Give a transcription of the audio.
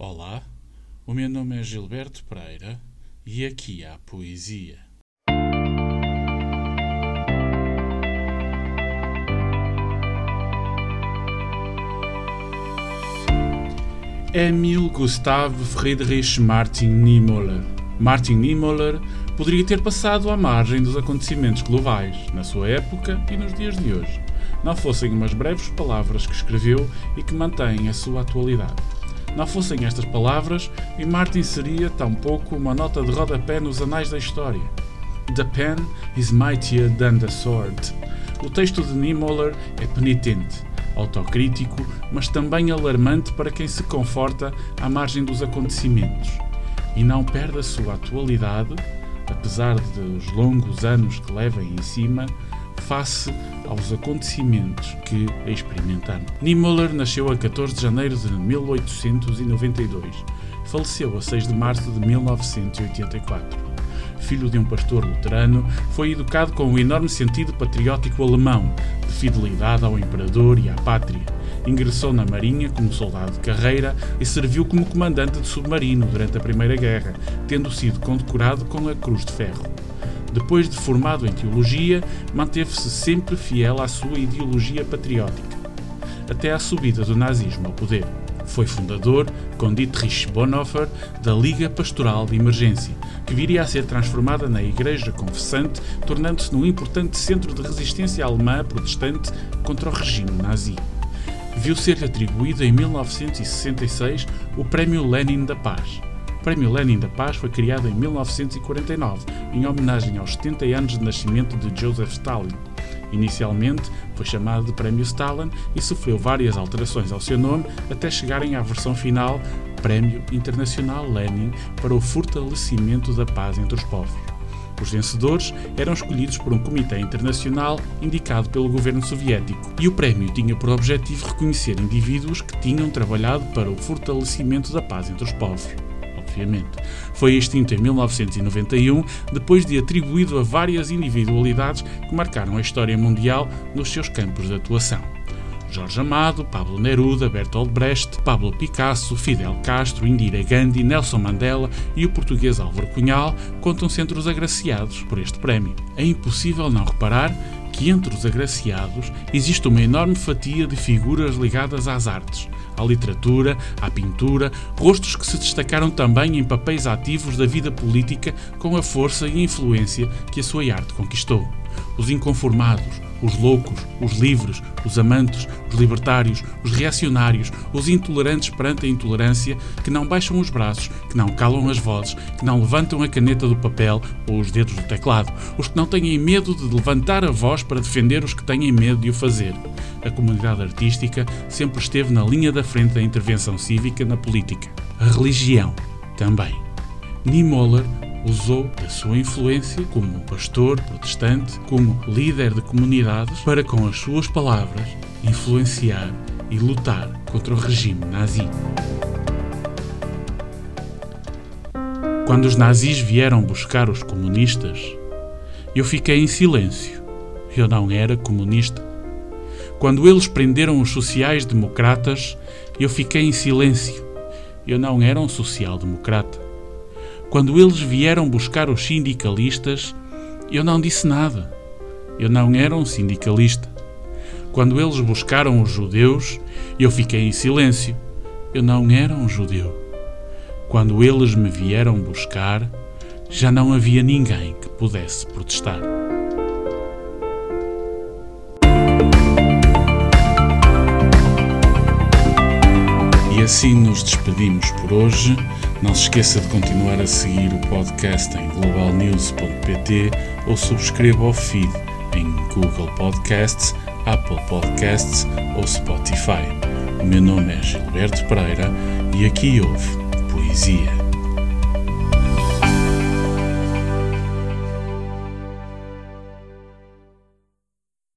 Olá, o meu nome é Gilberto Pereira e aqui há poesia. Emil Gustav Friedrich Martin Niemöller. Martin Niemöller poderia ter passado à margem dos acontecimentos globais, na sua época e nos dias de hoje, não fossem umas breves palavras que escreveu e que mantêm a sua atualidade. Não fossem estas palavras, e Martin seria tão pouco uma nota de rodapé nos anais da história. The pen is mightier than the sword. O texto de Niemöller é penitente, autocrítico, mas também alarmante para quem se conforta à margem dos acontecimentos e não perde a sua atualidade, apesar dos longos anos que leva em cima, face aos acontecimentos que experimentaram. Niemöller nasceu a 14 de janeiro de 1892. Faleceu a 6 de março de 1984. Filho de um pastor luterano, foi educado com um enorme sentido patriótico alemão, de fidelidade ao imperador e à pátria. Ingressou na Marinha como soldado de carreira e serviu como comandante de submarino durante a Primeira Guerra, tendo sido condecorado com a Cruz de Ferro. Depois de formado em teologia, manteve-se sempre fiel à sua ideologia patriótica, até à subida do nazismo ao poder. Foi fundador, com Dietrich Bonhoeffer, da Liga Pastoral de Emergência, que viria a ser transformada na Igreja Confessante, tornando-se num importante centro de resistência alemã protestante contra o regime nazi. Viu ser atribuído em 1966 o Prémio Lenin da Paz. O Prémio Lenin da Paz foi criado em 1949, em homenagem aos 70 anos de nascimento de Joseph Stalin. Inicialmente foi chamado de Prémio Stalin e sofreu várias alterações ao seu nome até chegarem à versão final Prémio Internacional Lenin para o fortalecimento da paz entre os povos. Os vencedores eram escolhidos por um comitê internacional indicado pelo governo soviético, e o prémio tinha por objetivo reconhecer indivíduos que tinham trabalhado para o fortalecimento da paz entre os povos. Foi extinto em 1991, depois de atribuído a várias individualidades que marcaram a história mundial nos seus campos de atuação. Jorge Amado, Pablo Neruda, Bertolt Brecht, Pablo Picasso, Fidel Castro, Indira Gandhi, Nelson Mandela e o português Álvaro Cunhal contam-se entre os agraciados por este prémio. É impossível não reparar que entre os agraciados existe uma enorme fatia de figuras ligadas às artes, à literatura, à pintura, rostos que se destacaram também em papéis ativos da vida política com a força e influência que a sua arte conquistou. Os inconformados, os loucos, os livres, os amantes, os libertários, os reacionários, os intolerantes perante a intolerância, que não baixam os braços, que não calam as vozes, que não levantam a caneta do papel ou os dedos do teclado, os que não têm medo de levantar a voz para defender os que têm medo de o fazer. A comunidade artística sempre esteve na linha da frente da intervenção cívica na política. A religião também. Niemöller usou da sua influência como pastor protestante, como líder de comunidades, para com as suas palavras influenciar e lutar contra o regime nazi. Quando os nazis vieram buscar os comunistas, eu fiquei em silêncio. Eu não era comunista. Quando eles prenderam os sociais-democratas, eu fiquei em silêncio. Eu não era um social-democrata. Quando eles vieram buscar os sindicalistas, eu não disse nada. Eu não era um sindicalista. Quando eles buscaram os judeus, eu fiquei em silêncio. Eu não era um judeu. Quando eles me vieram buscar, já não havia ninguém que pudesse protestar. E assim nos despedimos por hoje. Não se esqueça de continuar a seguir o podcast em globalnews.pt ou subscreva o feed em Google Podcasts, Apple Podcasts ou Spotify. O meu nome é Gilberto Pereira e aqui houve Poesia.